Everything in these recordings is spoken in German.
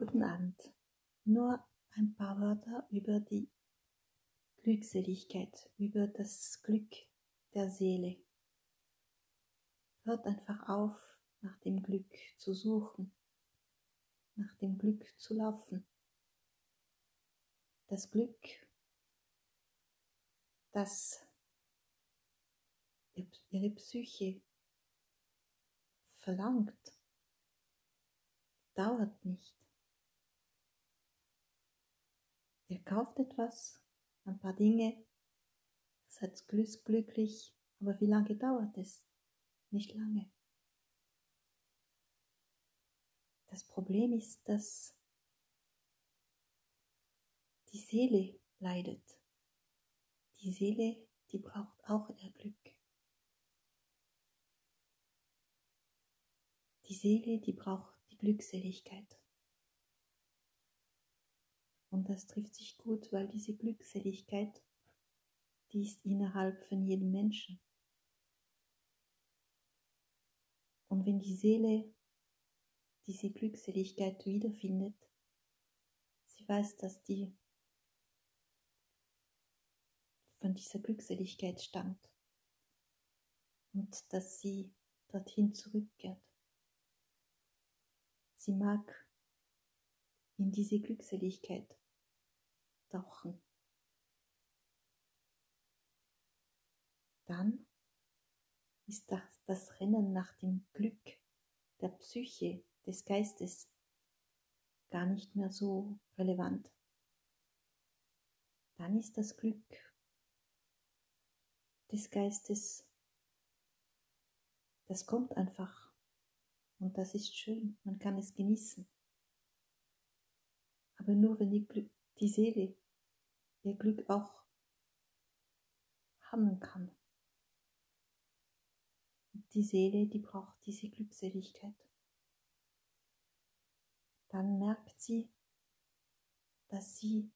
Guten Abend. Nur ein paar Wörter über die Glückseligkeit, über das Glück der Seele. Hört einfach auf, nach dem Glück zu suchen, nach dem Glück zu laufen. Das Glück, das ihre Psyche verlangt, dauert nicht. Ihr kauft etwas, ein paar Dinge, seid glücklich, aber wie lange dauert es? Nicht lange. Das Problem ist, dass die Seele leidet. Die Seele, die braucht auch ihr Glück. Die Seele, die braucht die Glückseligkeit. Und das trifft sich gut, weil diese Glückseligkeit, die ist innerhalb von jedem Menschen. Und wenn die Seele diese Glückseligkeit wiederfindet, sie weiß, dass die von dieser Glückseligkeit stammt und dass sie dorthin zurückkehrt. Sie mag in diese Glückseligkeit tauchen. Dann ist das, das Rennen nach dem Glück der Psyche, des Geistes gar nicht mehr so relevant. Dann ist das Glück des Geistes, das kommt einfach und das ist schön, man kann es genießen. Aber nur wenn die, die Seele ihr Glück auch haben kann. Die Seele, die braucht diese Glückseligkeit. Dann merkt sie, dass sie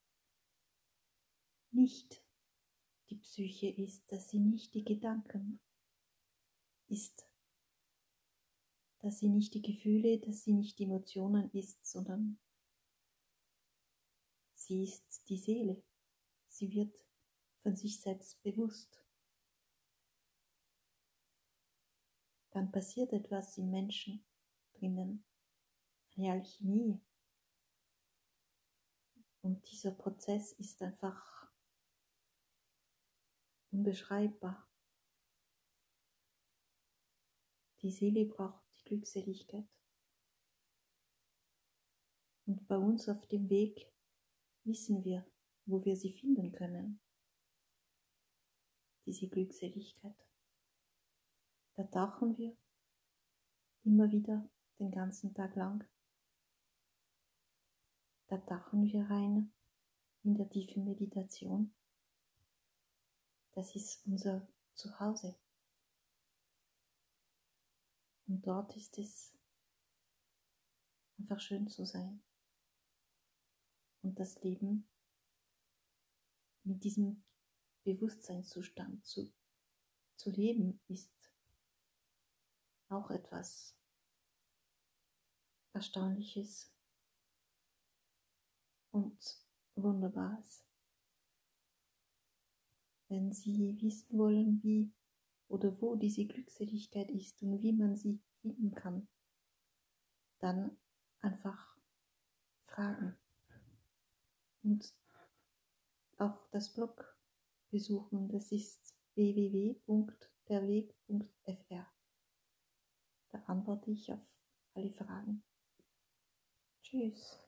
nicht die Psyche ist, dass sie nicht die Gedanken ist, dass sie nicht die Gefühle, dass sie nicht die Emotionen ist, sondern sie ist die Seele. Sie wird von sich selbst bewusst. Dann passiert etwas im Menschen drinnen, eine Alchemie. Und dieser Prozess ist einfach unbeschreibbar. Die Seele braucht die Glückseligkeit. Und bei uns auf dem Weg wissen wir, wo wir sie finden können. Diese Glückseligkeit. Da tauchen wir immer wieder den ganzen Tag lang. Da tauchen wir rein in der tiefen Meditation. Das ist unser Zuhause. Und dort ist es einfach schön zu sein und das Leben mit diesem Bewusstseinszustand zu, zu leben, ist auch etwas Erstaunliches und Wunderbares. Wenn Sie wissen wollen, wie oder wo diese Glückseligkeit ist und wie man sie finden kann, dann einfach fragen und auch das Blog besuchen. Das ist www.derweg.fr. Da antworte ich auf alle Fragen. Tschüss.